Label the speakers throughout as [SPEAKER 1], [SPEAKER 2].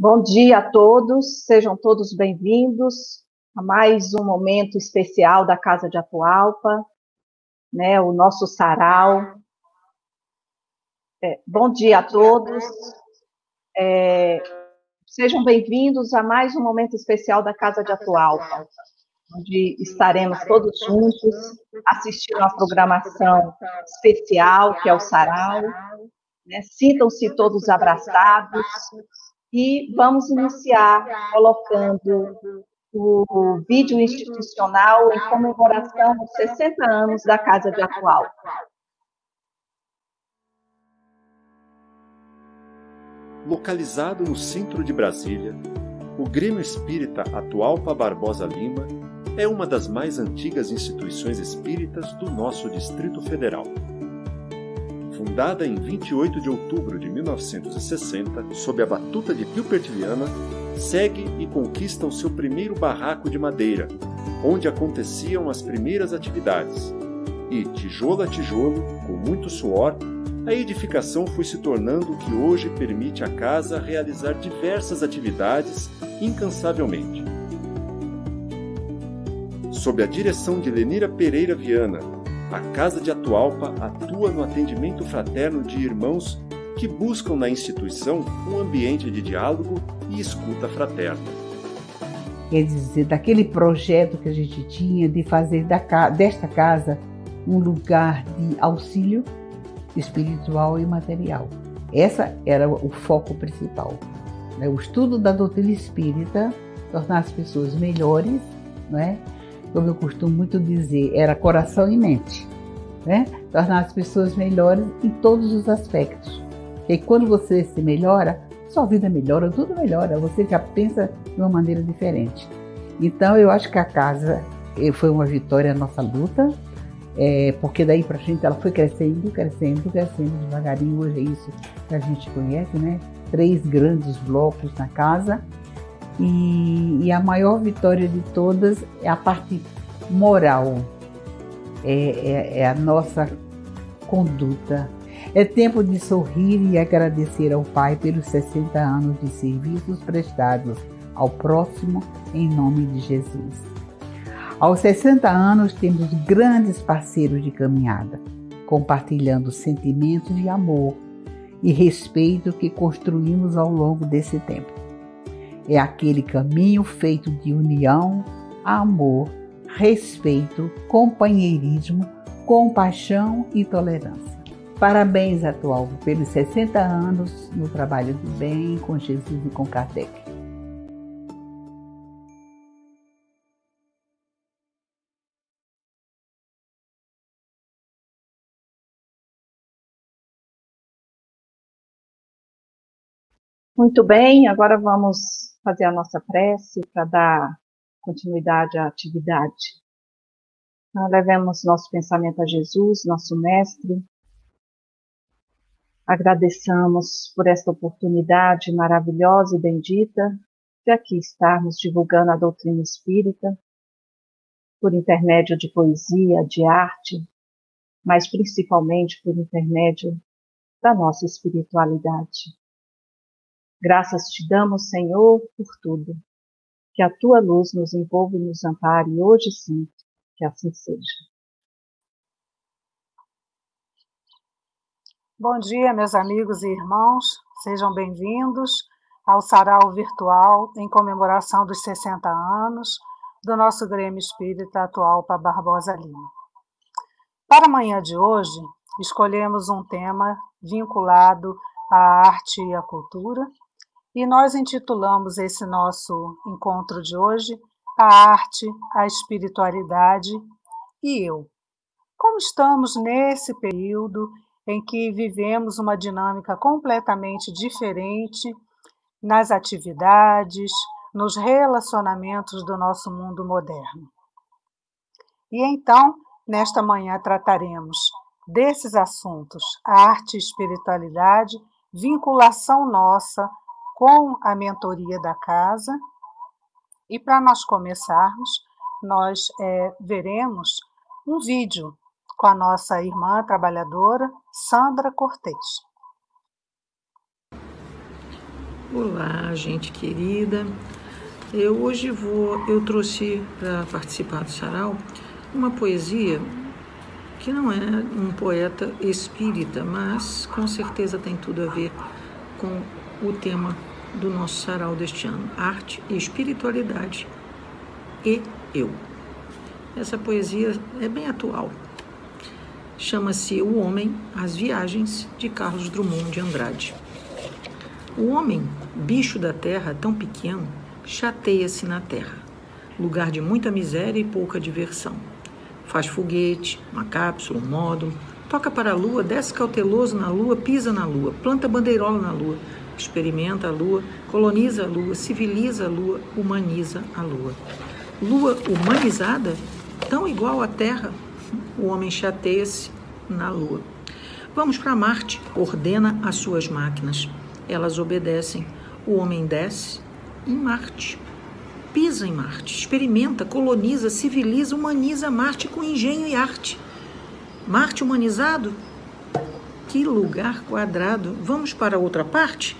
[SPEAKER 1] Bom dia a todos, sejam todos bem-vindos a mais um momento especial da Casa de Atualpa, né, o nosso sarau. É, bom dia a todos, é, sejam bem-vindos a mais um momento especial da Casa de Atualpa, onde estaremos todos juntos assistindo a programação especial, que é o sarau. Né, Sintam-se todos abraçados, e vamos iniciar colocando o vídeo institucional em comemoração dos 60 anos da Casa de Atual.
[SPEAKER 2] Localizado no centro de Brasília, o Grêmio Espírita Atualpa Barbosa Lima é uma das mais antigas instituições espíritas do nosso Distrito Federal. Fundada em 28 de outubro de 1960, sob a batuta de Gilbert Viana, segue e conquista o seu primeiro barraco de madeira, onde aconteciam as primeiras atividades. E, tijolo a tijolo, com muito suor, a edificação foi se tornando o que hoje permite à casa realizar diversas atividades incansavelmente. Sob a direção de Lenira Pereira Viana, a Casa de Atualpa atua no atendimento fraterno de irmãos que buscam na instituição um ambiente de diálogo e escuta fraterna.
[SPEAKER 3] Quer dizer, daquele projeto que a gente tinha de fazer da, desta casa um lugar de auxílio espiritual e material. Essa era o foco principal. Né? O estudo da doutrina espírita, tornar as pessoas melhores, né? Como eu costumo muito dizer, era coração e mente. Né? Tornar as pessoas melhores em todos os aspectos. E quando você se melhora, sua vida melhora, tudo melhora, você já pensa de uma maneira diferente. Então eu acho que a casa eh, foi uma vitória na nossa luta, é, porque daí para frente ela foi crescendo, crescendo, crescendo devagarinho. Hoje é isso que a gente conhece, né? Três grandes blocos na casa e, e a maior vitória de todas é a parte moral, é, é, é a nossa conduta. É tempo de sorrir e agradecer ao Pai pelos 60 anos de serviços prestados ao próximo em nome de Jesus. Aos 60 anos temos grandes parceiros de caminhada, compartilhando sentimentos de amor e respeito que construímos ao longo desse tempo. É aquele caminho feito de união, amor, respeito, companheirismo, compaixão e tolerância. Parabéns, atual, pelos 60 anos no trabalho do bem com Jesus e com Kardec.
[SPEAKER 1] Muito bem, agora vamos fazer a nossa prece para dar continuidade à atividade. Então, levemos nosso pensamento a Jesus, nosso Mestre. Agradeçamos por esta oportunidade maravilhosa e bendita de aqui estarmos divulgando a doutrina espírita, por intermédio de poesia, de arte, mas principalmente por intermédio da nossa espiritualidade. Graças te damos, Senhor, por tudo. Que a tua luz nos envolva e nos ampare hoje sempre. Que assim seja.
[SPEAKER 4] Bom dia, meus amigos e irmãos. Sejam bem-vindos ao sarau virtual em comemoração dos 60 anos do nosso Grêmio Espírita atual para Barbosa Lima. Para a manhã de hoje, escolhemos um tema vinculado à arte e à cultura, e nós intitulamos esse nosso encontro de hoje A Arte, a Espiritualidade e Eu. Como estamos nesse período em que vivemos uma dinâmica completamente diferente nas atividades, nos relacionamentos do nosso mundo moderno. E então, nesta manhã, trataremos desses assuntos: arte e espiritualidade, vinculação nossa com a mentoria da casa. E para nós começarmos, nós é, veremos um vídeo com a nossa irmã trabalhadora, Sandra Cortez.
[SPEAKER 5] Olá, gente querida. Eu hoje vou, eu trouxe para participar do sarau uma poesia que não é um poeta espírita, mas com certeza tem tudo a ver com o tema do nosso sarau deste ano: arte e espiritualidade e eu. Essa poesia é bem atual. Chama-se O Homem, as Viagens, de Carlos Drummond de Andrade. O homem, bicho da terra tão pequeno, chateia-se na terra, lugar de muita miséria e pouca diversão. Faz foguete, uma cápsula, um módulo, toca para a lua, desce cauteloso na lua, pisa na lua, planta bandeirola na lua, experimenta a lua, coloniza a lua, civiliza a lua, humaniza a lua. Lua humanizada, tão igual à terra, o homem chateia-se na lua. Vamos para Marte, ordena as suas máquinas elas obedecem. O homem desce em Marte, pisa em Marte, experimenta, coloniza, civiliza, humaniza Marte com engenho e arte. Marte humanizado? Que lugar quadrado! Vamos para outra parte?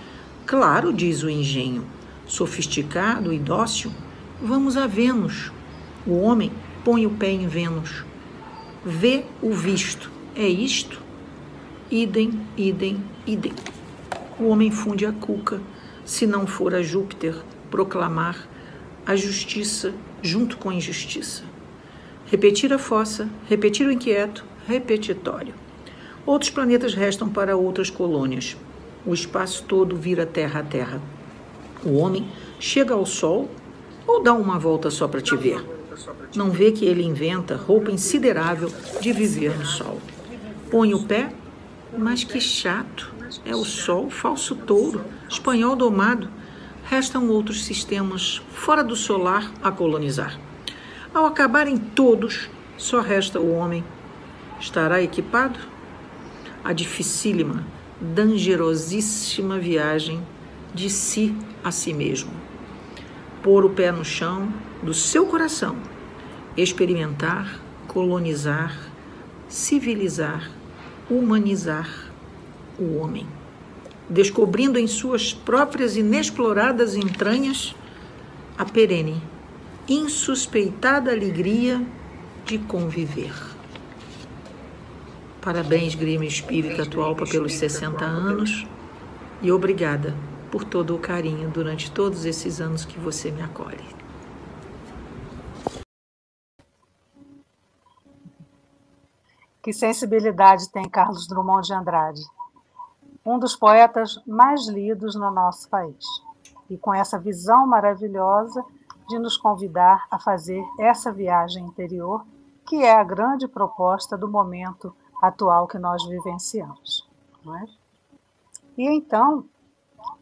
[SPEAKER 5] Claro, diz o engenho. Sofisticado e dócil, vamos a Vênus. O homem põe o pé em Vênus. Vê o visto. É isto? Idem, idem, idem o homem funde a cuca, se não for a Júpiter proclamar a justiça junto com a injustiça. Repetir a fossa, repetir o inquieto, repetitório. Outros planetas restam para outras colônias. O espaço todo vira terra a terra. O homem chega ao sol ou dá uma volta só para te ver? Não vê que ele inventa roupa insiderável de viver no sol. Põe o pé, mas que chato é o Sol, falso touro, espanhol domado. Restam outros sistemas fora do solar a colonizar. Ao acabarem todos, só resta o homem. Estará equipado? A dificílima, dangerosíssima viagem de si a si mesmo. Pôr o pé no chão do seu coração, experimentar, colonizar, civilizar, humanizar o homem, descobrindo em suas próprias inexploradas entranhas a perene, insuspeitada alegria de conviver. Parabéns, Grêmio Espírita Atualpa, pelos 60 anos e obrigada por todo o carinho durante todos esses anos que você me acolhe.
[SPEAKER 4] Que sensibilidade tem Carlos Drummond de Andrade um dos poetas mais lidos no nosso país. E com essa visão maravilhosa de nos convidar a fazer essa viagem interior, que é a grande proposta do momento atual que nós vivenciamos. É? E então,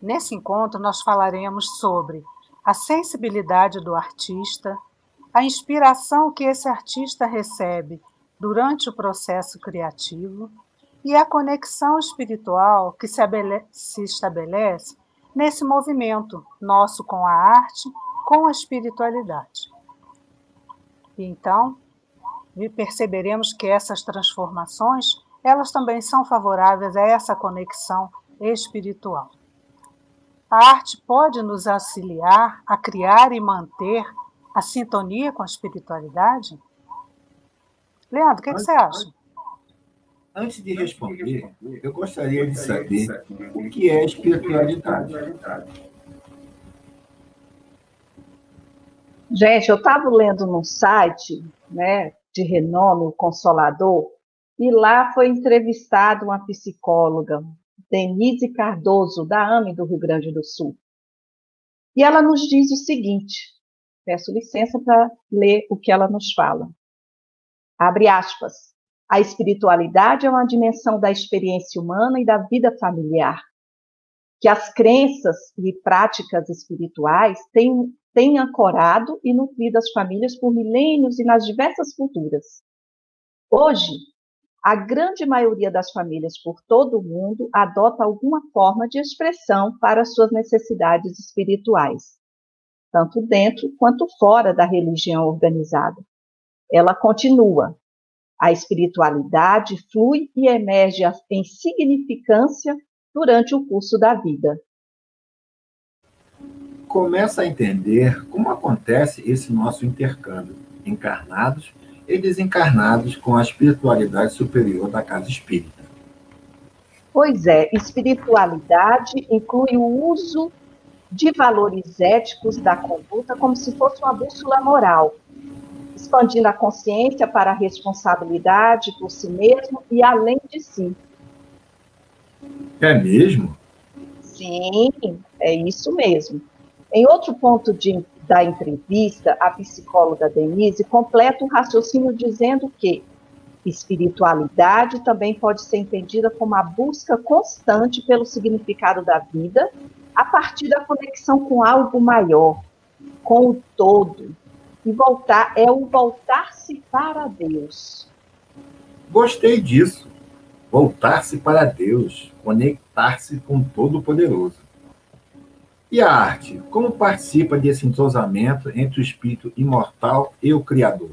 [SPEAKER 4] nesse encontro, nós falaremos sobre a sensibilidade do artista, a inspiração que esse artista recebe durante o processo criativo e a conexão espiritual que se estabelece nesse movimento nosso com a arte, com a espiritualidade. E perceberemos que essas transformações, elas também são favoráveis a essa conexão espiritual. A arte pode nos auxiliar a criar e manter a sintonia com a espiritualidade? Leandro, o que, que você acha?
[SPEAKER 6] Antes de responder, eu gostaria de saber o que é espiritualidade.
[SPEAKER 1] Gente, eu estava lendo num site né, de renome, o Consolador, e lá foi entrevistada uma psicóloga, Denise Cardoso, da AME do Rio Grande do Sul. E ela nos diz o seguinte: peço licença para ler o que ela nos fala. Abre aspas. A espiritualidade é uma dimensão da experiência humana e da vida familiar, que as crenças e práticas espirituais têm, têm ancorado e nutrido as famílias por milênios e nas diversas culturas. Hoje, a grande maioria das famílias por todo o mundo adota alguma forma de expressão para suas necessidades espirituais, tanto dentro quanto fora da religião organizada. Ela continua, a espiritualidade flui e emerge em significância durante o curso da vida.
[SPEAKER 6] Começa a entender como acontece esse nosso intercâmbio, encarnados e desencarnados com a espiritualidade superior da casa espírita.
[SPEAKER 1] Pois é, espiritualidade inclui o uso de valores éticos da conduta como se fosse uma bússola moral, expandindo a consciência para a responsabilidade por si mesmo e além de si.
[SPEAKER 6] É mesmo?
[SPEAKER 1] Sim, é isso mesmo. Em outro ponto de, da entrevista, a psicóloga Denise completa o raciocínio dizendo que espiritualidade também pode ser entendida como a busca constante pelo significado da vida a partir da conexão com algo maior, com o todo. E voltar é o voltar-se para Deus.
[SPEAKER 6] Gostei disso. Voltar-se para Deus, conectar-se com o Todo-Poderoso. E a arte, como participa desse entrosamento entre o espírito imortal e o Criador?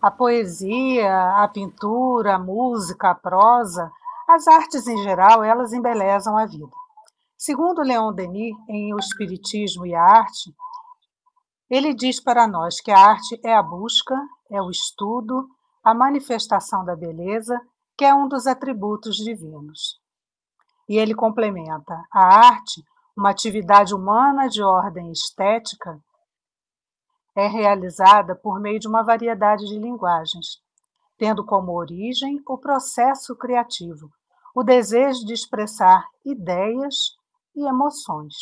[SPEAKER 4] A poesia, a pintura, a música, a prosa, as artes em geral, elas embelezam a vida. Segundo Leon Denis, em O Espiritismo e a Arte, ele diz para nós que a arte é a busca, é o estudo, a manifestação da beleza que é um dos atributos divinos. E ele complementa: a arte, uma atividade humana de ordem estética, é realizada por meio de uma variedade de linguagens, tendo como origem o processo criativo, o desejo de expressar ideias e emoções.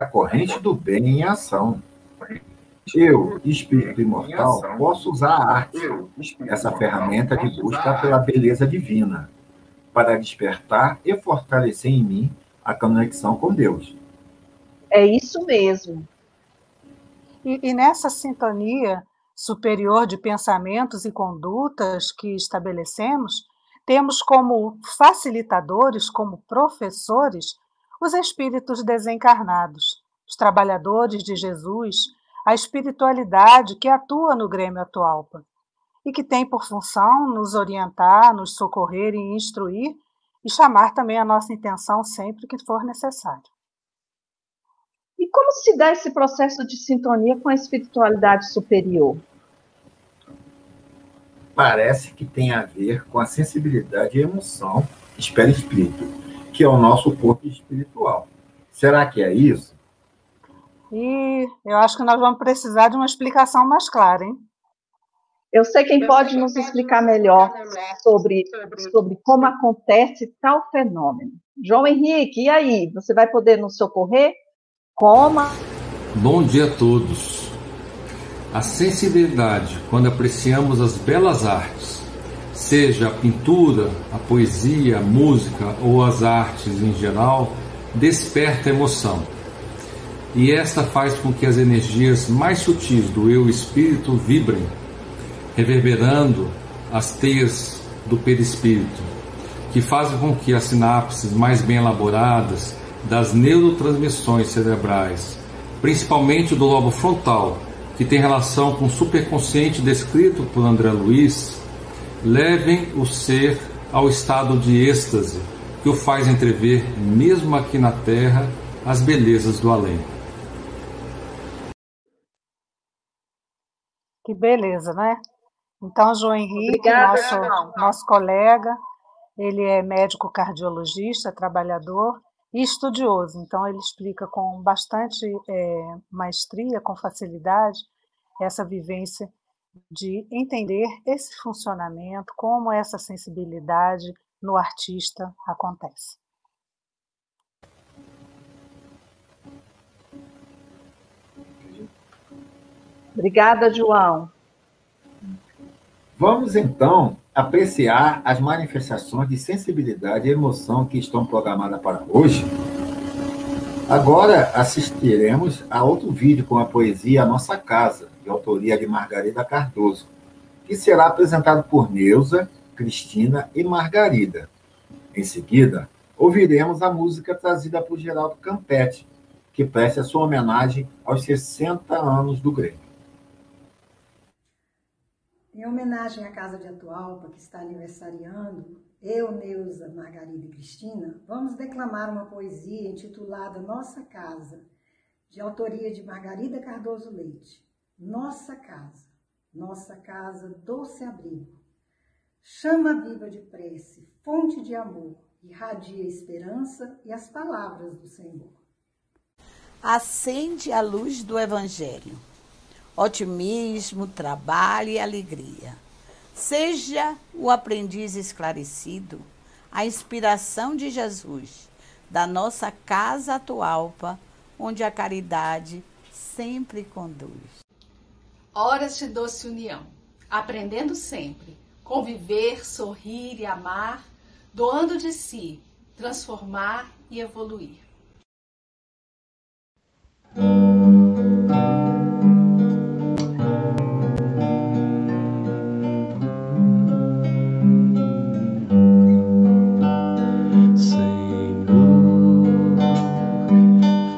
[SPEAKER 6] A corrente do bem em ação, eu, espírito imortal, posso usar a arte, essa ferramenta de busca pela beleza divina, para despertar e fortalecer em mim a conexão com Deus.
[SPEAKER 1] É isso mesmo.
[SPEAKER 4] E, e nessa sintonia superior de pensamentos e condutas que estabelecemos, temos como facilitadores, como professores, os espíritos desencarnados, os trabalhadores de Jesus, a espiritualidade que atua no Grêmio Atualpa e que tem por função nos orientar, nos socorrer e instruir e chamar também a nossa intenção sempre que for necessário.
[SPEAKER 1] E como se dá esse processo de sintonia com a espiritualidade superior?
[SPEAKER 6] Parece que tem a ver com a sensibilidade e emoção espírito, que é o nosso corpo espiritual. Será que é isso?
[SPEAKER 4] E eu acho que nós vamos precisar de uma explicação mais clara, hein?
[SPEAKER 1] Eu sei quem pode nos explicar melhor sobre, sobre como acontece tal fenômeno. João Henrique, e aí? Você vai poder nos socorrer? Como?
[SPEAKER 7] Bom dia a todos. A sensibilidade, quando apreciamos as belas artes, seja a pintura, a poesia, a música ou as artes em geral, desperta emoção e esta faz com que as energias mais sutis do eu espírito vibrem, reverberando as teias do perispírito, que fazem com que as sinapses mais bem elaboradas das neurotransmissões cerebrais, principalmente do lobo frontal, que tem relação com o superconsciente descrito por André Luiz, levem o ser ao estado de êxtase, que o faz entrever, mesmo aqui na Terra, as belezas do além.
[SPEAKER 4] Que beleza, né? Então, João Henrique, Obrigada, nosso, nosso colega, ele é médico cardiologista, trabalhador e estudioso. Então, ele explica com bastante é, maestria, com facilidade, essa vivência de entender esse funcionamento, como essa sensibilidade no artista acontece.
[SPEAKER 1] Obrigada, João.
[SPEAKER 6] Vamos então apreciar as manifestações de sensibilidade e emoção que estão programadas para hoje. Agora assistiremos a outro vídeo com a poesia A Nossa Casa, de autoria de Margarida Cardoso, que será apresentado por Neuza, Cristina e Margarida. Em seguida, ouviremos a música trazida por Geraldo Campete, que presta sua homenagem aos 60 anos do Grêmio.
[SPEAKER 8] Em homenagem à Casa de Atualpa, que está aniversariando, eu, Neuza, Margarida e Cristina, vamos declamar uma poesia intitulada Nossa Casa, de autoria de Margarida Cardoso Leite. Nossa Casa, nossa casa, doce abrigo, chama viva de prece, fonte de amor, irradia a esperança e as palavras do Senhor.
[SPEAKER 9] Acende a luz do Evangelho, otimismo, trabalho e alegria. Seja o aprendiz esclarecido, a inspiração de Jesus, da nossa casa atualpa, onde a caridade sempre conduz.
[SPEAKER 10] Horas de doce união, aprendendo sempre, conviver, sorrir e amar, doando de si, transformar e evoluir.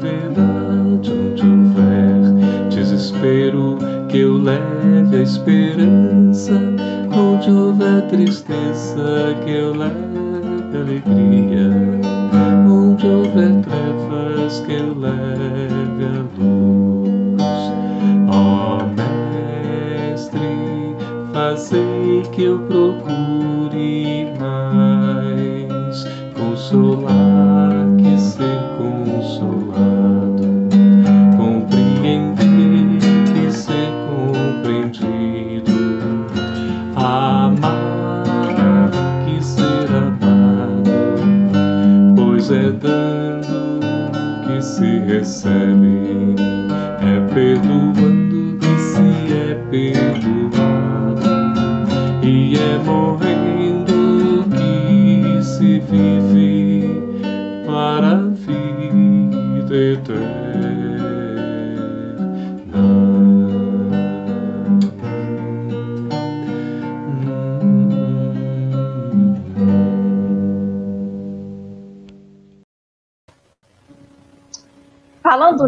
[SPEAKER 11] verdade onde houver desespero, que eu leve a esperança onde houver tristeza, que eu leve alegria onde houver trevas, que eu leve a luz. Ó oh, Mestre, fazei que eu procure é dando que se recebe, é perdoando que se é perdoado, e é morrendo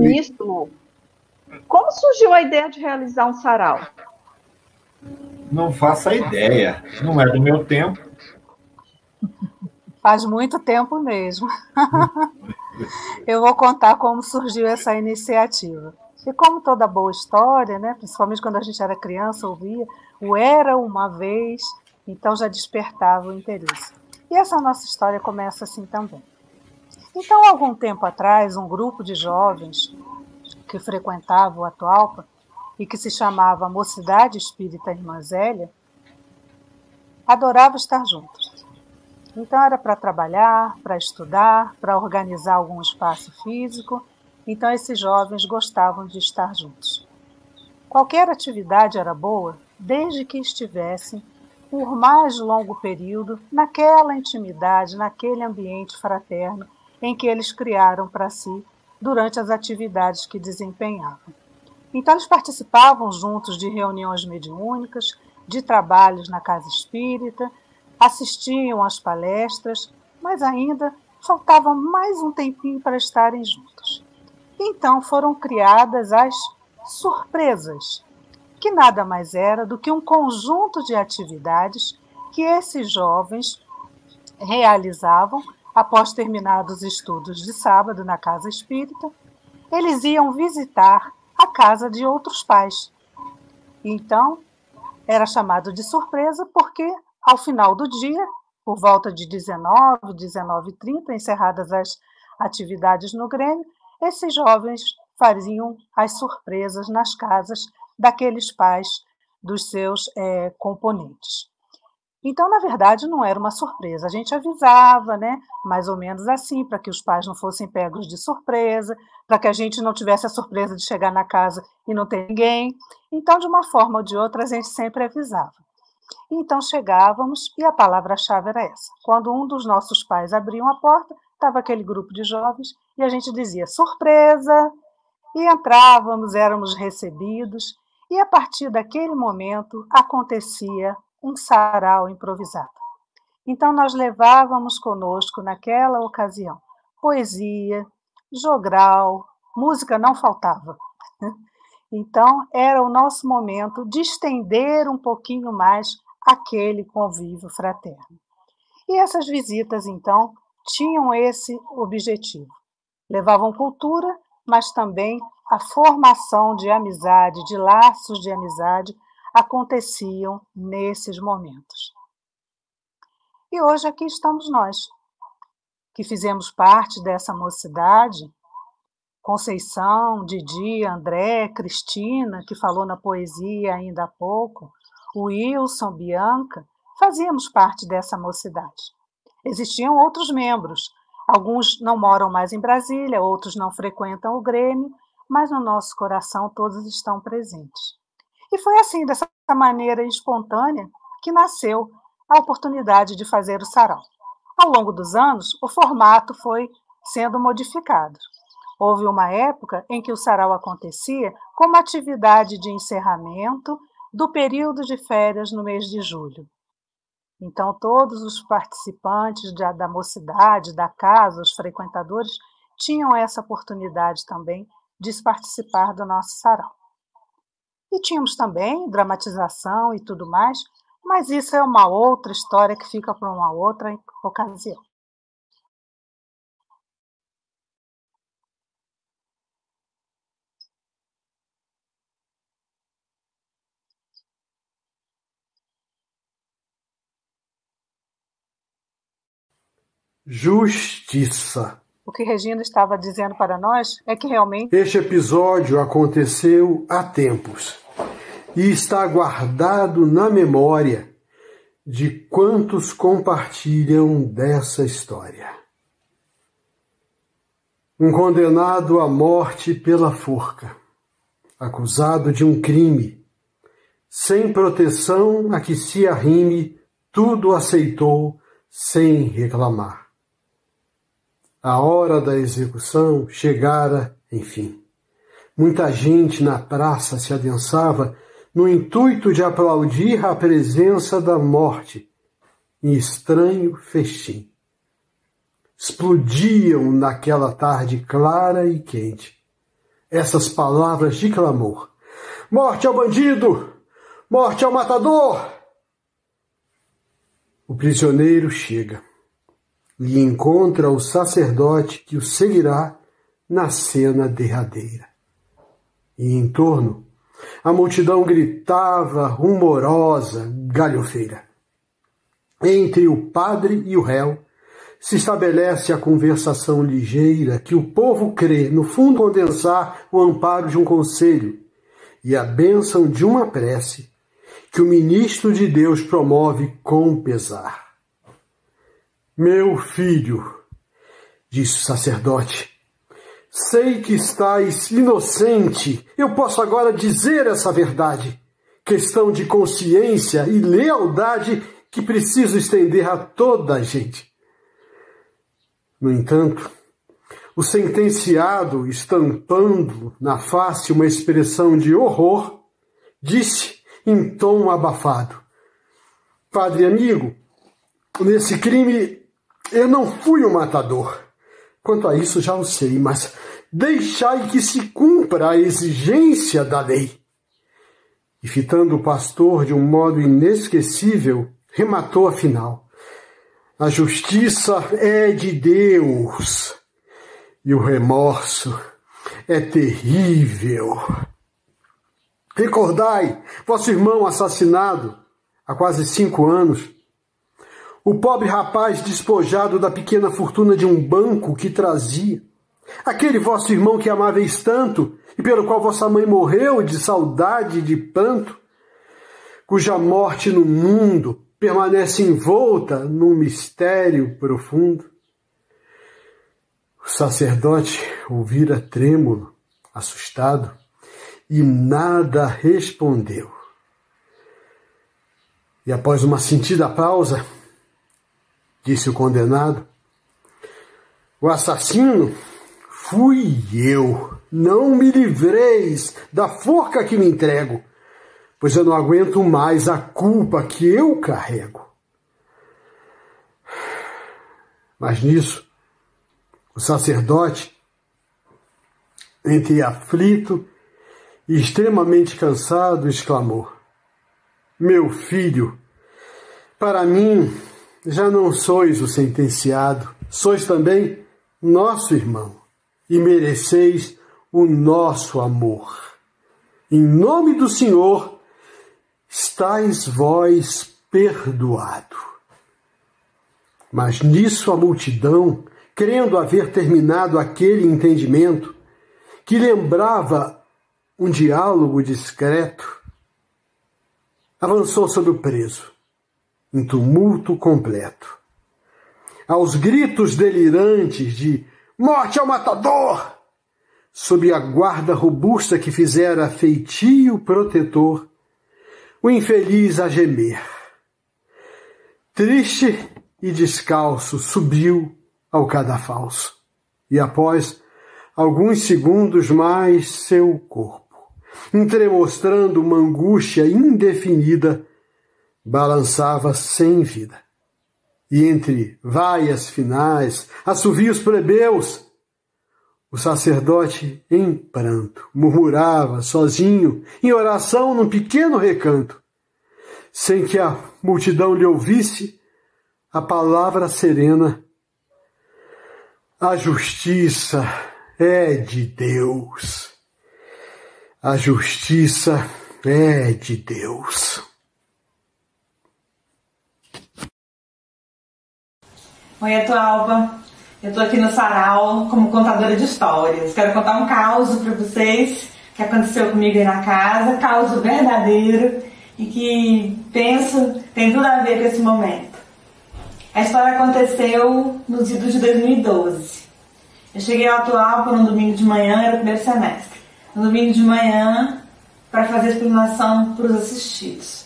[SPEAKER 1] nisso, como surgiu a ideia de realizar um sarau?
[SPEAKER 6] Não faço a ideia. Não é do meu tempo.
[SPEAKER 4] Faz muito tempo mesmo. eu vou contar como surgiu essa iniciativa. E como toda boa história, né, principalmente quando a gente era criança, ouvia o Era uma vez, então já despertava o interesse. E essa nossa história começa assim também. Então, algum tempo atrás, um grupo de jovens que frequentava o Atualpa e que se chamava Mocidade Espírita Irmã Zélia, adorava estar juntos. Então era para trabalhar, para estudar, para organizar algum espaço físico. Então esses jovens gostavam de estar juntos. Qualquer atividade era boa, desde que estivessem por mais longo período naquela intimidade, naquele ambiente fraterno em que eles criaram para si durante as atividades que desempenhavam. Então eles participavam juntos de reuniões mediúnicas, de trabalhos na casa espírita, assistiam às palestras, mas ainda faltava mais um tempinho para estarem juntos. Então foram criadas as surpresas, que nada mais era do que um conjunto de atividades que esses jovens realizavam após terminados os estudos de sábado na casa espírita. Eles iam visitar a casa de outros pais. Então, era chamado de surpresa porque ao final do dia, por volta de 19, 19h30, encerradas as atividades no Grêmio, esses jovens faziam as surpresas nas casas daqueles pais dos seus é, componentes. Então, na verdade, não era uma surpresa. A gente avisava, né, mais ou menos assim, para que os pais não fossem pegos de surpresa, para que a gente não tivesse a surpresa de chegar na casa e não ter ninguém. Então, de uma forma ou de outra, a gente sempre avisava. Então chegávamos e a palavra-chave era essa. Quando um dos nossos pais abriam a porta, estava aquele grupo de jovens e a gente dizia surpresa, e entrávamos, éramos recebidos, e a partir daquele momento acontecia um sarau improvisado. Então nós levávamos conosco naquela ocasião poesia, jogral, música não faltava. Então era o nosso momento de estender um pouquinho mais aquele convívio fraterno. E essas visitas então tinham esse objetivo. Levavam cultura, mas também a formação de amizade, de laços de amizade aconteciam nesses momentos. E hoje aqui estamos nós, que fizemos parte dessa mocidade, Conceição, Didi, André, Cristina, que falou na poesia ainda há pouco, Wilson, Bianca, fazíamos parte dessa mocidade. Existiam outros membros, alguns não moram mais em Brasília, outros não frequentam o Grêmio, mas no nosso coração todos estão presentes. E foi assim, dessa maneira espontânea, que nasceu a oportunidade de fazer o sarau. Ao longo dos anos, o formato foi sendo modificado. Houve uma época em que o sarau acontecia como atividade de encerramento do período de férias no mês de julho. Então, todos os participantes da, da mocidade, da casa, os frequentadores, tinham essa oportunidade também de participar do nosso sarau. E tínhamos também dramatização e tudo mais, mas isso é uma outra história que fica para uma outra ocasião.
[SPEAKER 12] Justiça.
[SPEAKER 4] O que Regina estava dizendo para nós é que realmente.
[SPEAKER 12] Este episódio aconteceu há tempos e está guardado na memória de quantos compartilham dessa história. Um condenado à morte pela forca, acusado de um crime, sem proteção a que se arrime, tudo aceitou sem reclamar. A hora da execução chegara, enfim. Muita gente na praça se adensava no intuito de aplaudir a presença da morte em estranho festim. Explodiam naquela tarde clara e quente essas palavras de clamor: Morte ao bandido! Morte ao matador! O prisioneiro chega e encontra o sacerdote que o seguirá na cena derradeira. E em torno a multidão gritava rumorosa, galhofeira. Entre o padre e o réu se estabelece a conversação ligeira que o povo crê, no fundo, condensar o amparo de um conselho e a bênção de uma prece que o ministro de Deus promove com pesar. Meu filho, disse o sacerdote, Sei que estáis inocente. Eu posso agora dizer essa verdade. Questão de consciência e lealdade que preciso estender a toda a gente. No entanto, o sentenciado, estampando na face uma expressão de horror, disse em tom abafado: Padre amigo, nesse crime eu não fui o matador. Quanto a isso já o sei, mas deixai que se cumpra a exigência da lei. E fitando o pastor de um modo inesquecível, rematou afinal: A justiça é de Deus e o remorso é terrível. Recordai vosso irmão assassinado há quase cinco anos o pobre rapaz despojado da pequena fortuna de um banco que trazia. Aquele vosso irmão que amáveis tanto e pelo qual vossa mãe morreu de saudade de pranto, cuja morte no mundo permanece envolta num mistério profundo. O sacerdote ouvira trêmulo, assustado, e nada respondeu. E após uma sentida pausa, disse o condenado: O assassino fui eu. Não me livreis da forca que me entrego, pois eu não aguento mais a culpa que eu carrego. Mas nisso, o sacerdote, entre aflito e extremamente cansado, exclamou: Meu filho, para mim já não sois o sentenciado, sois também nosso irmão e mereceis o nosso amor. Em nome do Senhor, estáis vós perdoado. Mas nisso a multidão, crendo haver terminado aquele entendimento, que lembrava um diálogo discreto, avançou sobre o preso em tumulto completo. Aos gritos delirantes de morte ao matador, sob a guarda robusta que fizera feitio protetor, o infeliz a gemer. Triste e descalço subiu ao cadafalso, e após alguns segundos mais seu corpo, entremostrando uma angústia indefinida, balançava sem vida. E entre vaias finais, assovios plebeus, o sacerdote, em pranto, murmurava sozinho, em oração num pequeno recanto, sem que a multidão lhe ouvisse a palavra serena: A justiça é de Deus. A justiça é de Deus.
[SPEAKER 13] Oi, Atualba. Eu estou aqui no Sarau como contadora de histórias. Quero contar um caos para vocês que aconteceu comigo aí na casa, caos verdadeiro e que penso tem tudo a ver com esse momento. A história aconteceu nos idos de 2012. Eu cheguei ao Atualpa no domingo de manhã, era o primeiro semestre. No domingo de manhã, para fazer a explanação para os assistidos.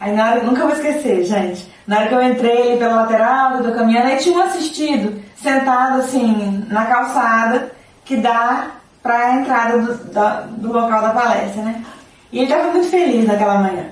[SPEAKER 13] Aí na hora, nunca vou esquecer, gente. Na hora que eu entrei pela lateral, eu tô caminhando, aí tinha um assistido sentado assim na calçada que dá para a entrada do, da, do local da palestra, né? E ele estava muito feliz naquela manhã.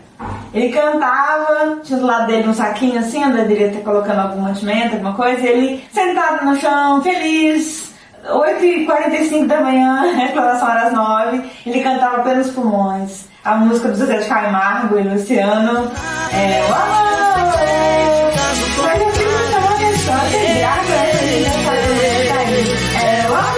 [SPEAKER 13] Ele cantava, tinha do lado dele um saquinho assim, ele deveria ter colocando algum mantimento, alguma coisa, e ele sentado no chão, feliz, 8h45 da manhã, a exploração às 9 ele cantava pelos pulmões. A música do Zé de Camargo e Luciano é o amor, é... Mas eu fico menina fazendo aí. É o amor,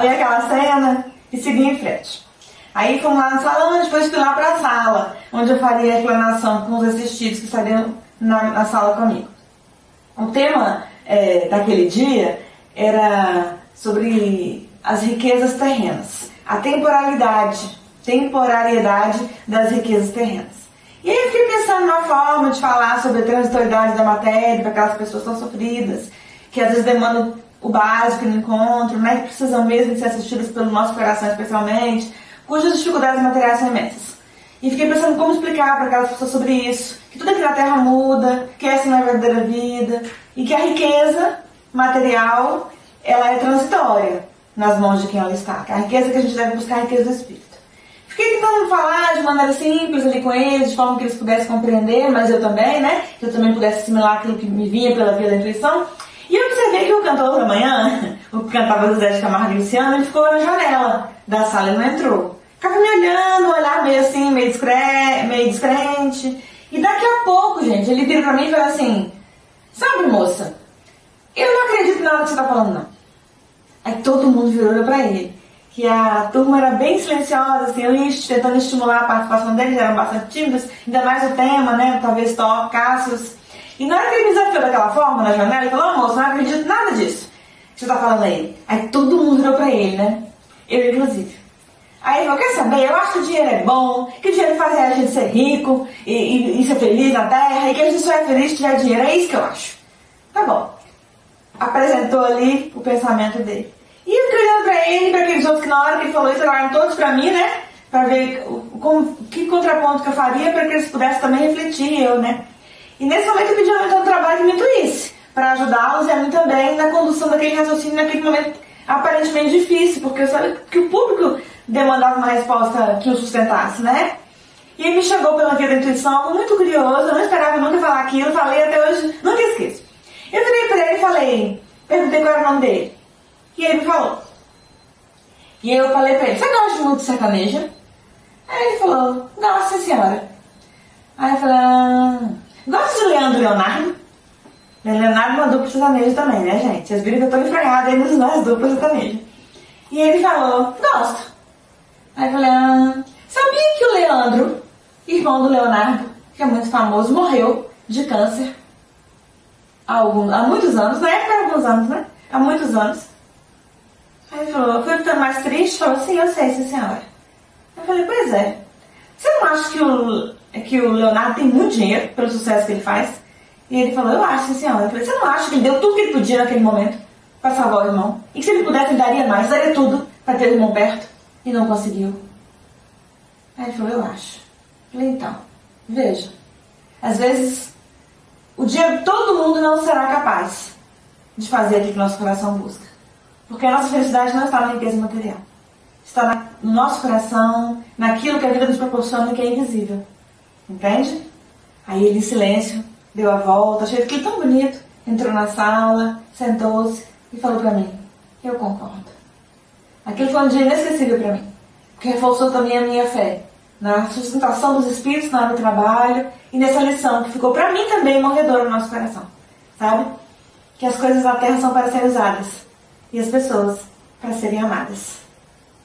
[SPEAKER 13] aí aquela cena e seguir em frente. Aí fomos lá no salão, depois fui lá para a sala, onde eu faria a explanação com os assistidos que estariam na, na sala comigo. O tema é, daquele dia era sobre as riquezas terrenas, a temporalidade, temporariedade das riquezas terrenas. E aí eu fiquei pensando numa forma de falar sobre a transitoriedade da matéria para aquelas pessoas tão sofridas, que às vezes demandam o básico no encontro, né, que precisam mesmo de ser assistidas pelo nosso coração especialmente, cujas dificuldades materiais são imensas. E fiquei pensando como explicar para aquelas pessoas sobre isso, que tudo aqui na Terra muda, que essa não é a verdadeira vida, e que a riqueza material, ela é transitória nas mãos de quem ela está. A riqueza que a gente deve buscar é a riqueza do Espírito. Fiquei tentando falar de maneira simples ali com eles, de forma que eles pudessem compreender, mas eu também, né? Que eu também pudesse assimilar aquilo que me vinha pela, pela intuição. E eu observei que o cantor da manhã, o que cantava José de Camargo e Luciano, ele ficou na janela da sala e não entrou. Ficava me olhando, olhar meio assim, meio, discre meio descrente. E daqui a pouco, gente, ele vira pra mim e fala assim: Sabe, moça, eu não acredito nada que você tá falando, não. Aí todo mundo virou pra ele. Que a turma era bem silenciosa, assim, eu ia tentando estimular a participação deles, eram bastante tímidos, ainda mais o tema, né? Talvez Tó, Cássius. E na hora que ele me desafiou daquela forma na janela, ele falou, moço, não acredito nada disso que você tá falando aí. Aí todo mundo virou pra ele, né? Eu, inclusive. Aí ele falou, quer saber, eu acho que o dinheiro é bom, que o dinheiro faz a gente ser rico e, e, e ser feliz na terra, e que a gente só é feliz se tiver dinheiro, é isso que eu acho. Tá bom. Apresentou ali o pensamento dele. E eu fiquei olhando para ele, para aqueles outros que na hora que ele falou isso, olharam todos para mim, né? Para ver como, que contraponto que eu faria para que eles pudessem também refletir, eu, né? E nesse momento eu pedi ao um trabalho que me intuísse, para ajudá-los e a mim também na condução daquele raciocínio naquele momento aparentemente difícil, porque eu sabia que o público demandava uma resposta que o sustentasse, né? E ele me chegou pela via da intuição, muito curioso, eu não esperava nunca falar aquilo, falei até hoje, nunca esqueço. Eu virei para ele e falei, perguntei qual era o nome dele. E ele me falou. E eu falei para ele, você gosta muito de sertaneja? Aí ele falou, gosto, senhora. Aí eu falei, ah, gosta de Leandro Leonardo? Leonardo mandou pro sertanejo também, né, gente? Vocês viram que eu tô aí nos nós duplas sertanejo. E ele falou, gosto. Aí eu falei, ah, sabia que o Leandro, irmão do Leonardo, que é muito famoso, morreu de câncer há, alguns, há muitos anos, na época há alguns anos, né? Há muitos anos. Aí ele falou, foi ficando mais triste? Falou, sim, eu sei, sim, senhora. Eu falei, pois é. Você não acha que o, que o Leonardo tem muito dinheiro pelo sucesso que ele faz? E ele falou, eu acho, sim, senhora. Eu falei, você não acha que ele deu tudo que ele podia naquele momento para salvar o irmão? E que se ele pudesse, ele daria mais, daria tudo para ter o irmão perto? E não conseguiu. Aí ele falou, eu acho. Eu falei, então, veja. Às vezes, o dia todo mundo não será capaz de fazer aquilo que nosso coração busca. Porque a nossa felicidade não está na riqueza material. Está na, no nosso coração, naquilo que a vida nos proporciona que é invisível. Entende? Aí ele, em silêncio, deu a volta, achei aquilo tão bonito. Entrou na sala, sentou-se e falou para mim: Eu concordo. Aquilo foi um dia inesquecível para mim, porque reforçou também a minha fé na sustentação dos espíritos na hora do trabalho e nessa lição que ficou para mim também morredora no nosso coração. Sabe? Que as coisas da terra são para serem usadas e as pessoas para serem amadas.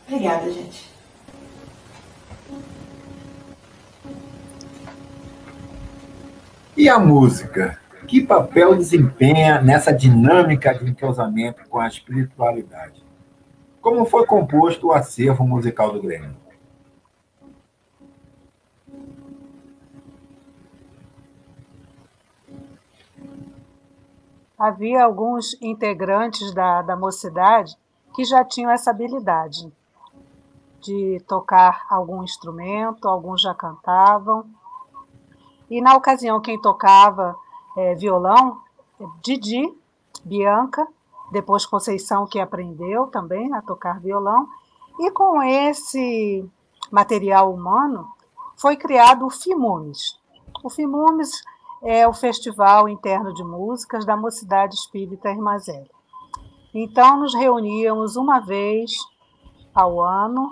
[SPEAKER 13] Obrigada, gente.
[SPEAKER 6] E a música? Que papel desempenha nessa dinâmica de entrosamento com a espiritualidade? Como foi composto o acervo musical do Grêmio?
[SPEAKER 4] Havia alguns integrantes da, da mocidade que já tinham essa habilidade de tocar algum instrumento, alguns já cantavam. E na ocasião, quem tocava é, violão, Didi, Bianca, depois Conceição, que aprendeu também a tocar violão. E com esse material humano foi criado o FIMUMES. O FIMUMES é o Festival Interno de Músicas da Mocidade Espírita Irmazélia. Então, nos reuníamos uma vez ao ano,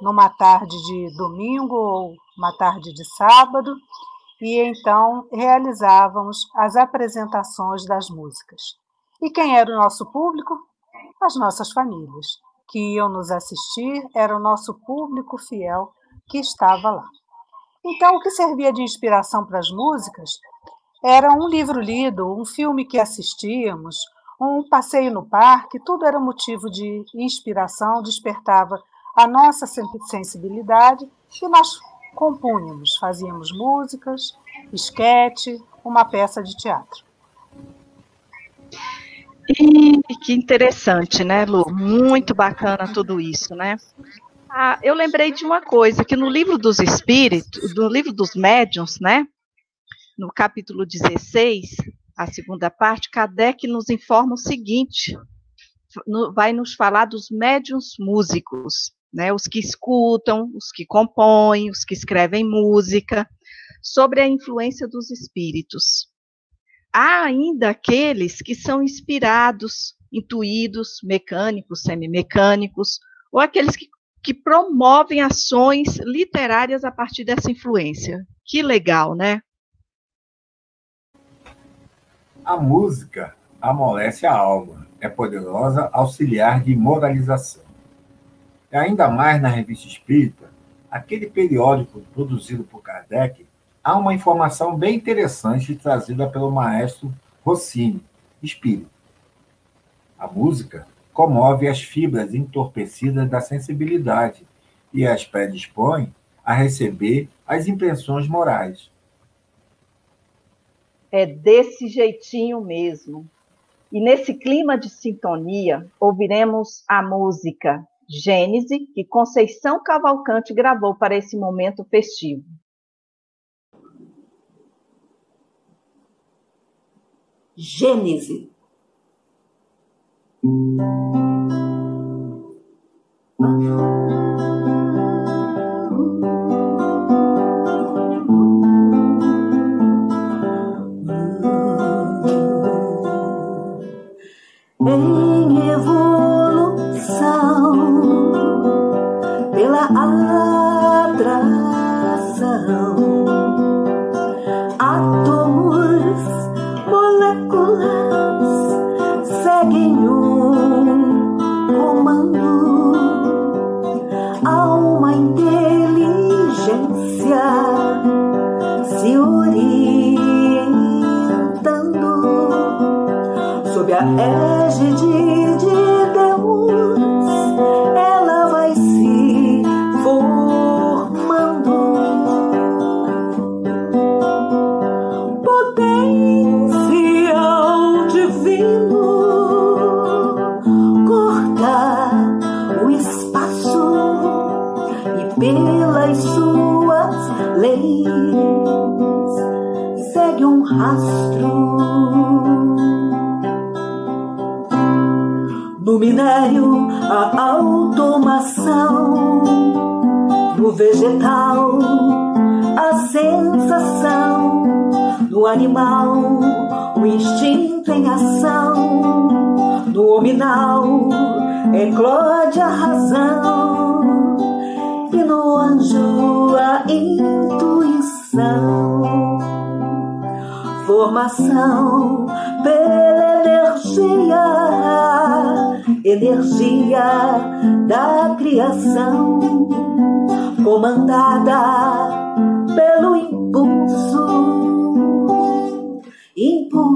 [SPEAKER 4] numa tarde de domingo ou uma tarde de sábado, e então realizávamos as apresentações das músicas. E quem era o nosso público? As nossas famílias, que iam nos assistir, era o nosso público fiel que estava lá. Então, o que servia de inspiração para as músicas era um livro lido, um filme que assistíamos, um passeio no parque, tudo era motivo de inspiração, despertava a nossa sensibilidade e nós compunhamos, fazíamos músicas, esquete, uma peça de teatro.
[SPEAKER 1] E que interessante, né, Lu? Muito bacana tudo isso, né? Ah, eu lembrei de uma coisa, que no livro dos espíritos, no livro dos médiuns, né, no capítulo 16, a segunda parte, Kardec nos informa o seguinte: vai nos falar dos médiums músicos, né, os que escutam, os que compõem, os que escrevem música, sobre a influência dos espíritos. Há ainda aqueles que são inspirados, intuídos, mecânicos, semimecânicos, ou aqueles que, que promovem ações literárias a partir dessa influência. Que legal, né?
[SPEAKER 6] A música amolece a alma, é poderosa auxiliar de moralização. E ainda mais na Revista Espírita, aquele periódico produzido por Kardec, há uma informação bem interessante trazida pelo maestro Rossini, espírito. A música comove as fibras entorpecidas da sensibilidade e as predispõe a receber as impressões morais
[SPEAKER 1] é desse jeitinho mesmo. E nesse clima de sintonia, ouviremos a música Gênese, que Conceição Cavalcante gravou para esse momento festivo.
[SPEAKER 14] Gênese.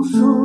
[SPEAKER 14] Impulso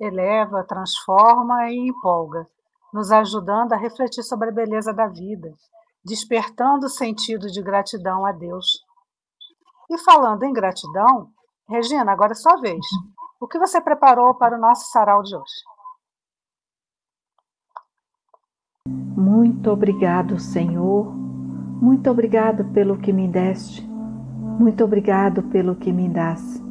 [SPEAKER 4] eleva, transforma e empolga, nos ajudando a refletir sobre a beleza da vida, despertando o sentido de gratidão a Deus. E falando em gratidão, Regina, agora é sua vez. O que você preparou para o nosso sarau de hoje?
[SPEAKER 15] Muito obrigado, Senhor. Muito obrigado pelo que me deste. Muito obrigado pelo que me dás.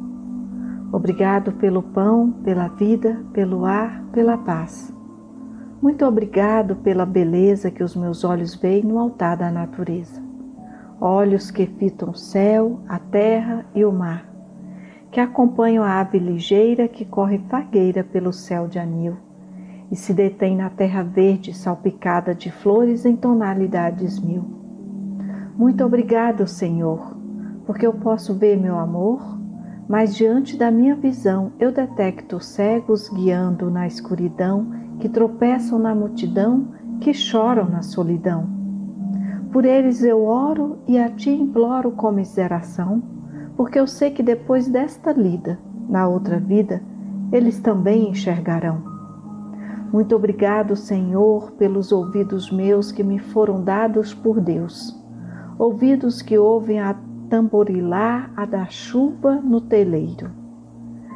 [SPEAKER 15] Obrigado pelo pão, pela vida, pelo ar, pela paz. Muito obrigado pela beleza que os meus olhos veem no altar da natureza. Olhos que fitam o céu, a terra e o mar, que acompanham a ave ligeira que corre fagueira pelo céu de anil e se detém na terra verde salpicada de flores em tonalidades mil. Muito obrigado, Senhor, porque eu posso ver meu amor, mas diante da minha visão eu detecto cegos guiando na escuridão, que tropeçam na multidão, que choram na solidão. Por eles eu oro e a ti imploro comiseração, porque eu sei que depois desta lida, na outra vida, eles também enxergarão. Muito obrigado, Senhor, pelos ouvidos meus que me foram dados por Deus, ouvidos que ouvem a tamborilar a da chuva no teleiro,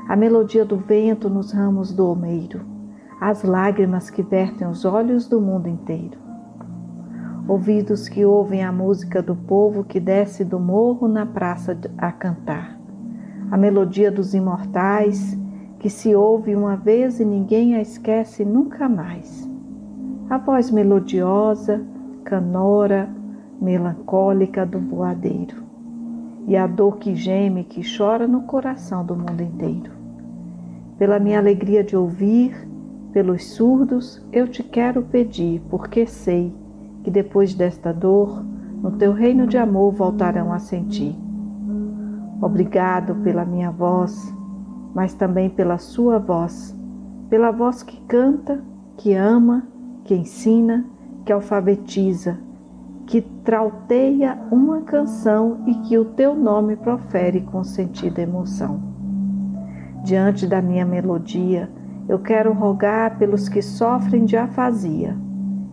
[SPEAKER 15] a melodia do vento nos ramos do almeiro, as lágrimas que vertem os olhos do mundo inteiro. Ouvidos que ouvem a música do povo que desce do morro na praça a cantar, a melodia dos imortais que se ouve uma vez e ninguém a esquece nunca mais. a voz melodiosa, canora, melancólica do boadeiro, e a dor que geme, que chora no coração do mundo inteiro. Pela minha alegria de ouvir, pelos surdos, eu te quero pedir, porque sei que depois desta dor, no teu reino de amor voltarão a sentir. Obrigado pela minha voz, mas também pela sua voz, pela voz que canta, que ama, que ensina, que alfabetiza, que trauteia uma canção e que o teu nome profere com sentido e emoção. Diante da minha melodia, eu quero rogar pelos que sofrem de afasia.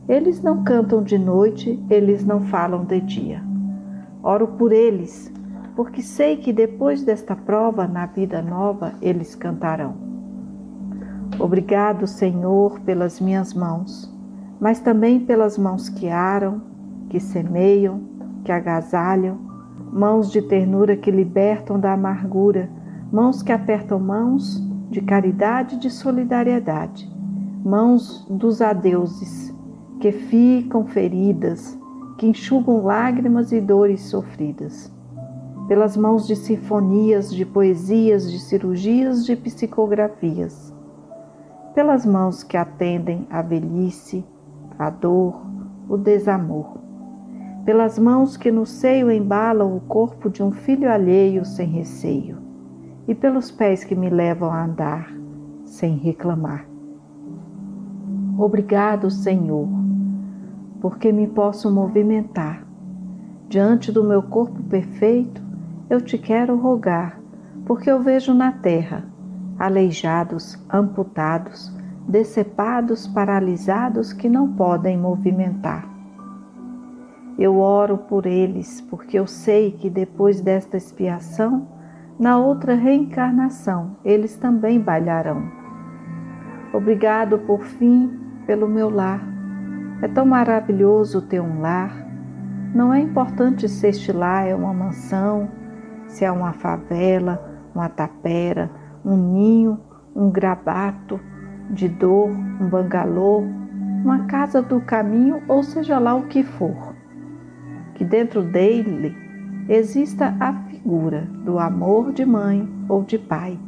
[SPEAKER 15] Eles não cantam de noite, eles não falam de dia. Oro por eles, porque sei que depois desta prova, na vida nova, eles cantarão. Obrigado, Senhor, pelas minhas mãos, mas também pelas mãos que aram, que semeiam, que agasalham, mãos de ternura que libertam da amargura, mãos que apertam mãos de caridade e de solidariedade, mãos dos adeuses que ficam feridas, que enxugam lágrimas e dores sofridas. Pelas mãos de sinfonias, de poesias, de cirurgias, de psicografias. Pelas mãos que atendem a velhice, a dor, o desamor. Pelas mãos que no seio embalam o corpo de um filho alheio sem receio e pelos pés que me levam a andar sem reclamar. Obrigado, Senhor, porque me posso movimentar. Diante do meu corpo perfeito, eu te quero rogar, porque eu vejo na terra aleijados, amputados, decepados, paralisados que não podem movimentar. Eu oro por eles, porque eu sei que depois desta expiação, na outra reencarnação eles também bailarão. Obrigado por fim pelo meu lar. É tão maravilhoso ter um lar. Não é importante se este lar é uma mansão, se é uma favela, uma tapera, um ninho, um grabato de dor, um bangalô, uma casa do caminho ou seja lá o que for. Que dentro dele exista a figura do amor de mãe ou de pai,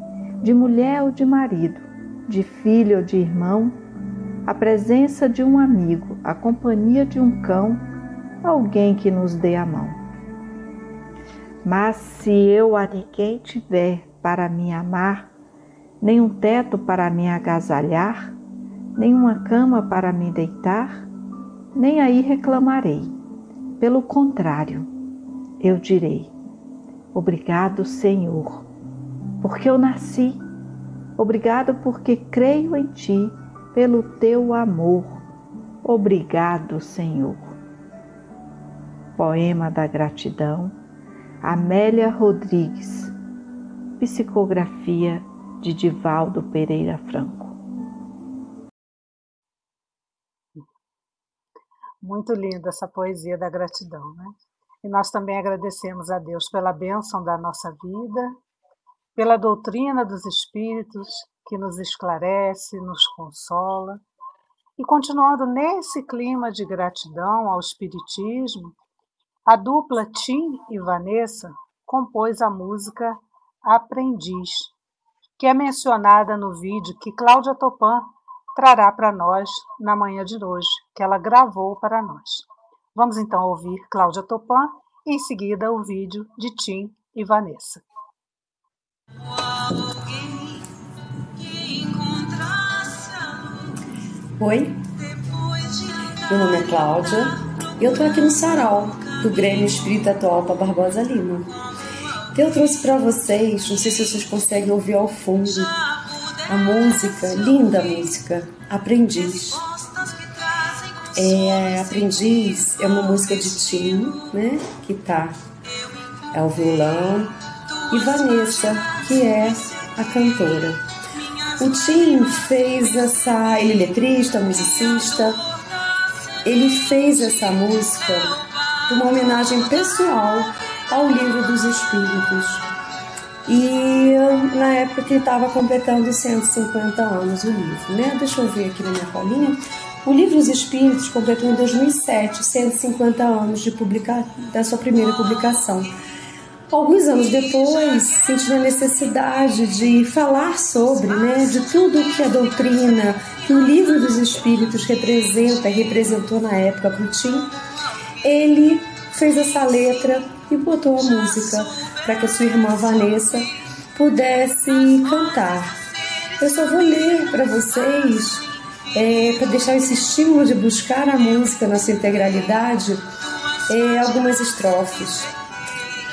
[SPEAKER 15] de mulher ou de marido, de filho ou de irmão, a presença de um amigo, a companhia de um cão, alguém que nos dê a mão. Mas se eu a ninguém tiver para me amar, nem um teto para me agasalhar, nem uma cama para me deitar, nem aí reclamarei. Pelo contrário, eu direi: Obrigado, Senhor, porque eu nasci. Obrigado porque creio em Ti, pelo Teu amor. Obrigado, Senhor. Poema da Gratidão, Amélia Rodrigues. Psicografia de Divaldo Pereira Franco.
[SPEAKER 4] Muito linda essa poesia da gratidão, né? E nós também agradecemos a Deus pela bênção da nossa vida, pela doutrina dos Espíritos que nos esclarece, nos consola. E continuando nesse clima de gratidão ao Espiritismo, a dupla Tim e Vanessa compôs a música Aprendiz, que é mencionada no vídeo que Cláudia Topan trará para nós na manhã de hoje, que ela gravou para nós. Vamos então ouvir Cláudia Topan e em seguida o vídeo de Tim e Vanessa.
[SPEAKER 16] Oi, meu nome é Cláudia e eu tô aqui no Sarau do Grêmio Espírita para Barbosa Lima. Eu trouxe para vocês, não sei se vocês conseguem ouvir ao fundo, a música, linda música, Aprendiz é, Aprendiz é uma música de Tim, né? Que tá é o violão e Vanessa, que é a cantora. O Tim fez essa, ele é letrista, musicista. Ele fez essa música uma homenagem pessoal ao Livro dos Espíritos. E na época que estava completando 150 anos o livro, né? Deixa eu ver aqui na minha colinha. O livro Os Espíritos completou em 2007 150 anos de publica... da sua primeira publicação. Alguns anos depois, senti a necessidade de falar sobre, né, de tudo que a doutrina, que o livro dos Espíritos representa e representou na época para o Tim, ele fez essa letra e botou a música para que a sua irmã Vanessa pudesse cantar. Eu só vou ler para vocês, é, para deixar esse estímulo de buscar a música na sua integralidade, é, algumas estrofes.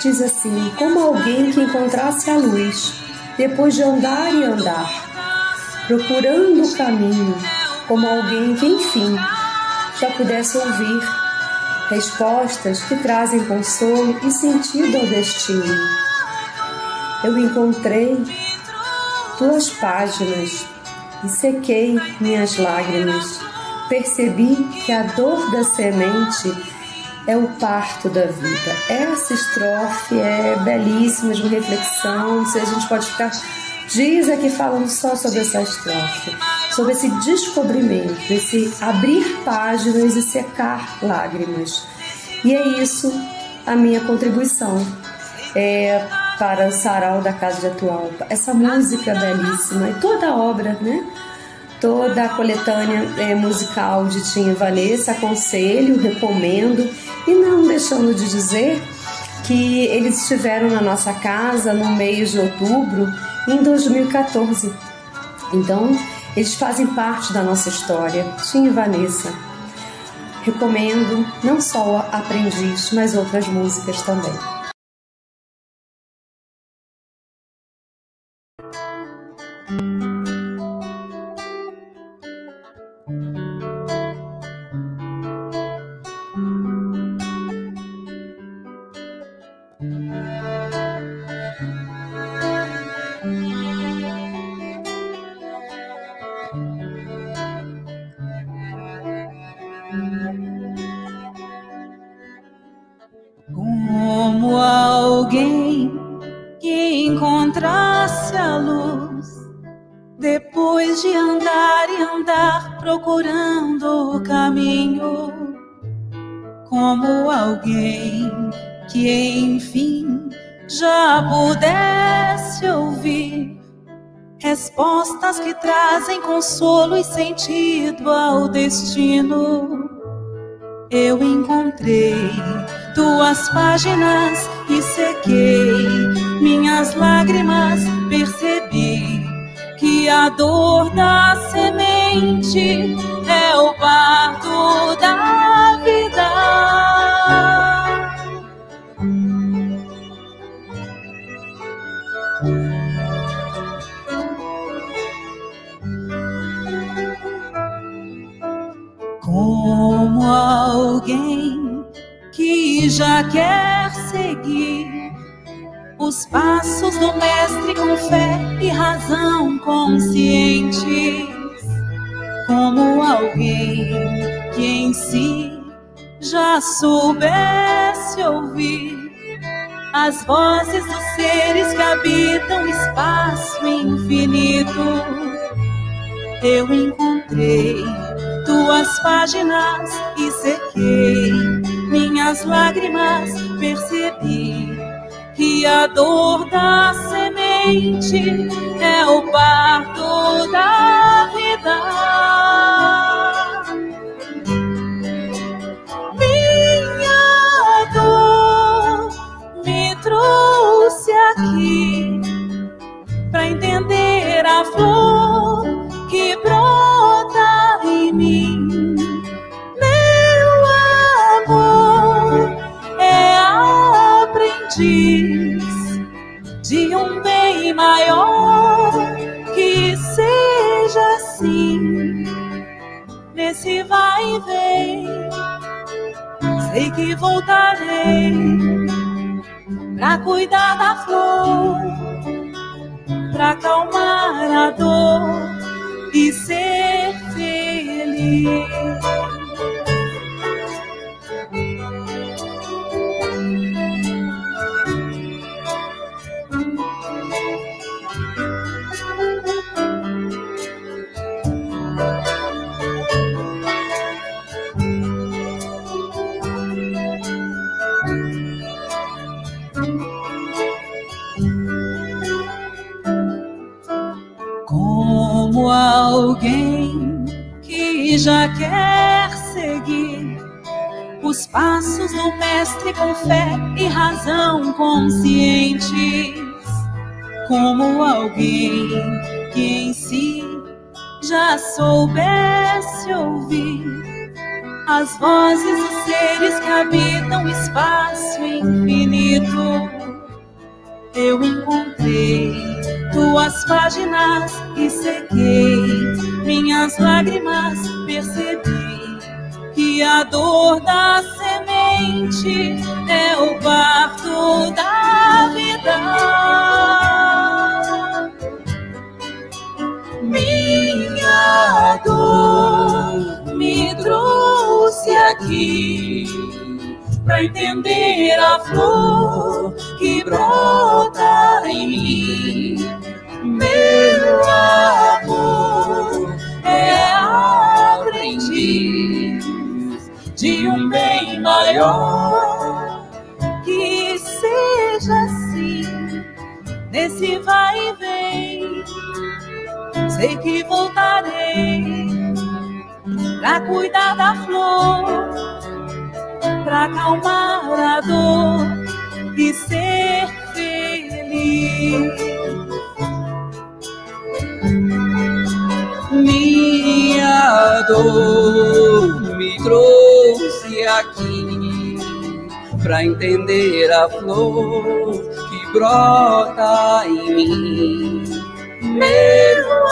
[SPEAKER 16] Diz assim: Como alguém que encontrasse a luz, depois de andar e andar, procurando o caminho, como alguém que, enfim, já pudesse ouvir respostas que trazem consolo e sentido ao destino. Eu encontrei tuas páginas e sequei minhas lágrimas. Percebi que a dor da semente é o parto da vida. Essa estrofe é belíssima de reflexão. Se a gente pode ficar dias aqui falando só sobre essa estrofe, sobre esse descobrimento, esse abrir páginas e secar lágrimas. E é isso a minha contribuição é, para o sarau da Casa de Atualpa. Essa música belíssima e toda a obra, né? toda a coletânea é, musical de e Vanessa, aconselho, recomendo e não deixando de dizer que eles estiveram na nossa casa no mês de outubro em 2014. Então, eles fazem parte da nossa história, Tim e Vanessa. Recomendo não só Aprendiz, mas outras músicas também.
[SPEAKER 17] Que trazem consolo e sentido ao destino. Eu encontrei tuas páginas e sequei minhas lágrimas, percebi que a dor da semente é o parto alguém que já quer seguir os passos do Mestre com fé e razão conscientes, como alguém que em si já soubesse ouvir as vozes dos seres que habitam espaço infinito. Eu encontrei tuas páginas e sequei minhas lágrimas, percebi que a dor da semente é o parto da vida. Sequei minhas lágrimas, percebi que a dor da semente é o parto da vida. Minha dor me trouxe aqui para entender a flor que brota em mim. Meu amor é aprendiz de um bem maior. Que seja assim, nesse vai e vem. Sei que voltarei pra cuidar da flor, pra acalmar a dor e ser feliz. Dor me trouxe aqui pra entender a flor que brota em mim. Meu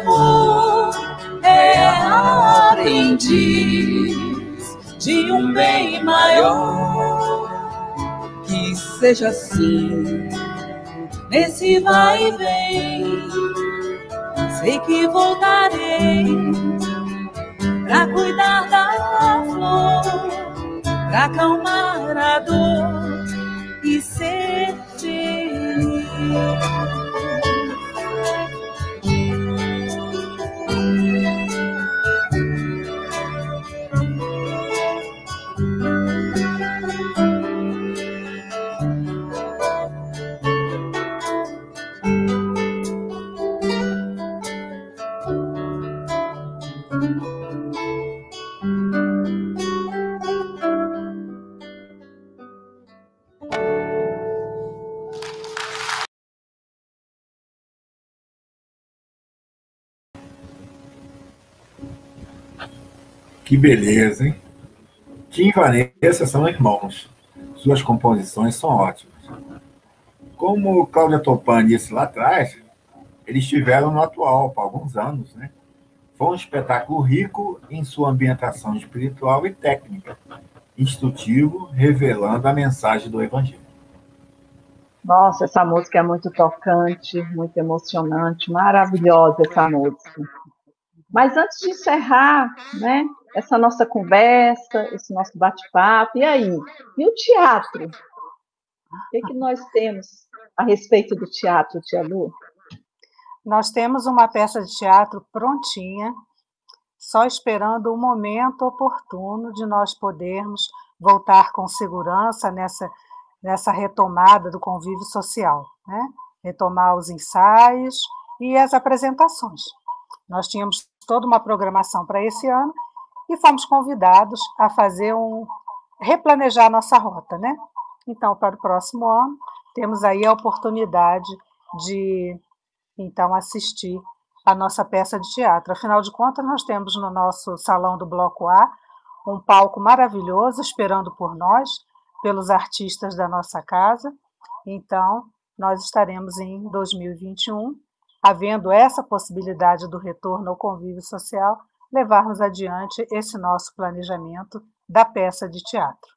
[SPEAKER 17] amor é aprendiz de um bem maior. Que seja assim, nesse vai e vem. Sei que voltarei pra cuidar da flor, pra acalmar a dor e ser feliz.
[SPEAKER 6] Que beleza, hein? Tim e Vanessa são irmãos. Suas composições são ótimas. Como Cláudia Topani disse lá atrás, eles estiveram no atual por alguns anos, né? Foi um espetáculo rico em sua ambientação espiritual e técnica, instrutivo, revelando a mensagem do Evangelho.
[SPEAKER 1] Nossa, essa música é muito tocante, muito emocionante, maravilhosa essa música. Mas antes de encerrar, né, essa nossa conversa, esse nosso bate-papo, e aí? E o teatro? O que, que nós temos a respeito do teatro, Tia Lu?
[SPEAKER 4] Nós temos uma peça de teatro prontinha, só esperando o momento oportuno de nós podermos voltar com segurança nessa, nessa retomada do convívio social, né? retomar os ensaios e as apresentações. Nós tínhamos toda uma programação para esse ano e fomos convidados a fazer um replanejar nossa rota, né? Então, para o próximo ano, temos aí a oportunidade de então assistir a nossa peça de teatro. Afinal de contas, nós temos no nosso salão do Bloco A um palco maravilhoso esperando por nós, pelos artistas da nossa casa. Então, nós estaremos em 2021, havendo essa possibilidade do retorno ao convívio social, levarmos adiante esse nosso planejamento da peça de teatro.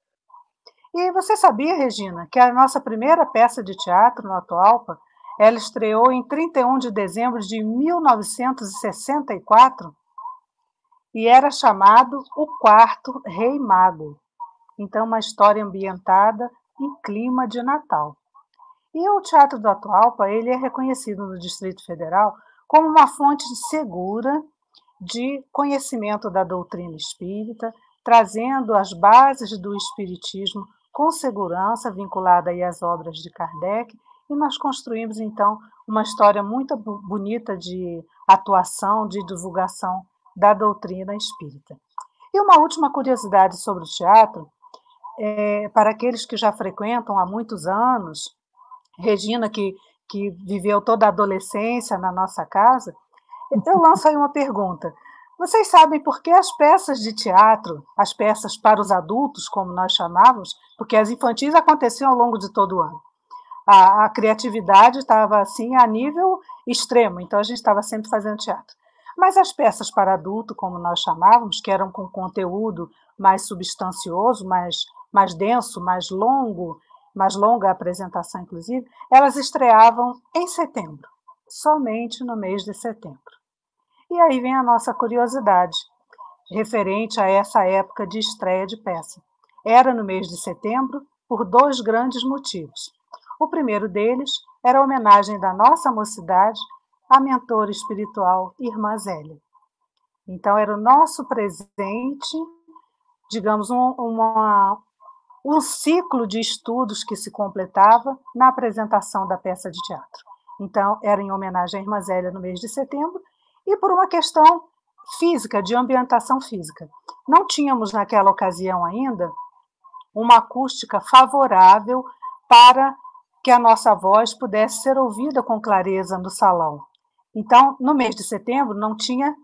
[SPEAKER 4] E você sabia, Regina, que a nossa primeira peça de teatro no Atualpa, ela estreou em 31 de dezembro de 1964 e era chamado O Quarto Rei Mago. Então, uma história ambientada em clima de Natal. E o Teatro do Atualpa, ele é reconhecido no Distrito Federal como uma fonte segura de conhecimento da doutrina espírita, trazendo as bases do espiritismo com segurança vinculada às obras de Kardec, e nós construímos então uma história muito bonita de atuação, de divulgação da doutrina espírita. E uma última curiosidade sobre o teatro, é, para aqueles que já frequentam há muitos anos, Regina, que, que viveu toda a adolescência na nossa casa, eu lanço aí uma pergunta. Vocês sabem por que as peças de teatro, as peças para os adultos, como nós chamávamos, porque as infantis aconteciam ao longo de todo o ano. A, a criatividade estava assim a nível extremo, então a gente estava sempre fazendo teatro. Mas as peças para adulto, como nós chamávamos, que eram com conteúdo mais substancioso, mais, mais denso, mais longo, mais longa a apresentação, inclusive, elas estreavam em setembro, somente no mês de setembro. E aí vem a nossa curiosidade, referente a essa época de estreia de peça. Era no mês de setembro por dois grandes motivos. O primeiro deles era a homenagem da nossa mocidade à mentora espiritual Irmã Zélia. Então, era o nosso presente, digamos, um, uma, um ciclo de estudos que se completava na apresentação da peça de teatro. Então, era em homenagem à Irmã Zélia no mês de setembro, e por uma questão física, de ambientação física. Não tínhamos naquela ocasião ainda uma acústica favorável para que a nossa voz pudesse ser ouvida com clareza no salão. Então, no mês de setembro, não tinha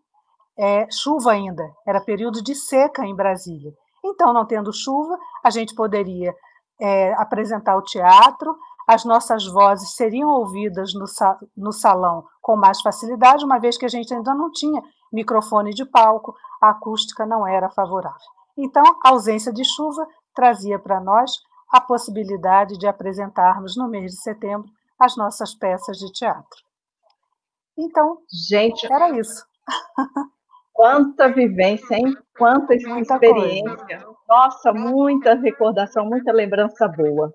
[SPEAKER 4] é, chuva ainda, era período de seca em Brasília. Então, não tendo chuva, a gente poderia é, apresentar o teatro, as nossas vozes seriam ouvidas no, no salão com mais facilidade, uma vez que a gente ainda não tinha microfone de palco, a acústica não era favorável. Então, a ausência de chuva trazia para nós a possibilidade de apresentarmos no mês de setembro as nossas peças de teatro. Então,
[SPEAKER 1] gente,
[SPEAKER 4] era isso.
[SPEAKER 1] Quanta vivência, hein? Quanta muita experiência. Coisa. Nossa, muita recordação, muita lembrança boa.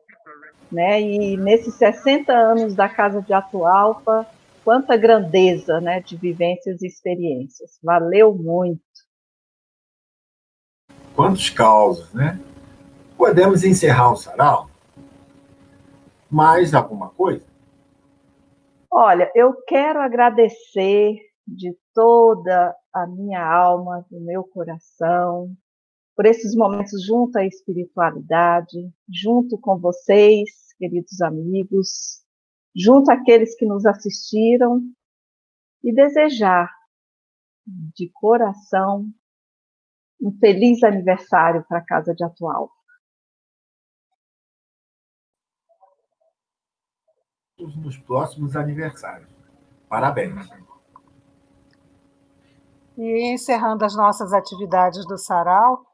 [SPEAKER 1] Né? E nesses 60 anos da Casa de Atualpa, quanta grandeza né, de vivências e experiências. Valeu muito.
[SPEAKER 6] Quantos causos, né? Podemos encerrar o sarau? Mais alguma coisa?
[SPEAKER 1] Olha, eu quero agradecer de toda a minha alma, do meu coração, por esses momentos junto à espiritualidade, junto com vocês, queridos amigos, junto àqueles que nos assistiram e desejar de coração um feliz aniversário para a Casa de Atual.
[SPEAKER 6] Nos próximos aniversários. Parabéns.
[SPEAKER 4] E encerrando as nossas atividades do Sarau,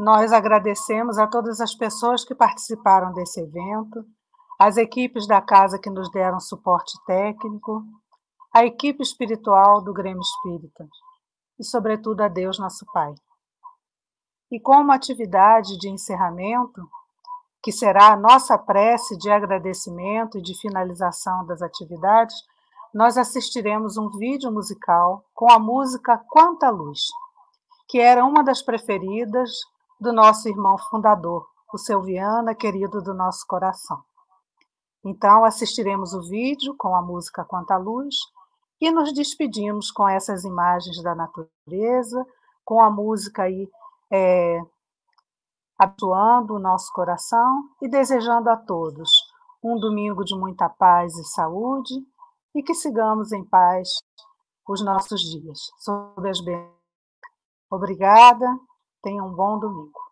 [SPEAKER 4] nós agradecemos a todas as pessoas que participaram desse evento, as equipes da casa que nos deram suporte técnico, a equipe espiritual do Grêmio Espírita e, sobretudo, a Deus, nosso Pai. E como atividade de encerramento, que será a nossa prece de agradecimento e de finalização das atividades, nós assistiremos um vídeo musical com a música Quanta Luz, que era uma das preferidas do nosso irmão fundador, o seu Viana, querido do nosso coração. Então, assistiremos o vídeo com a música Quanta Luz e nos despedimos com essas imagens da natureza, com a música aí é, atuando o nosso coração e desejando a todos um domingo de muita paz e saúde e que sigamos em paz os nossos dias, sob as bênçãos. Obrigada, tenham um bom domingo.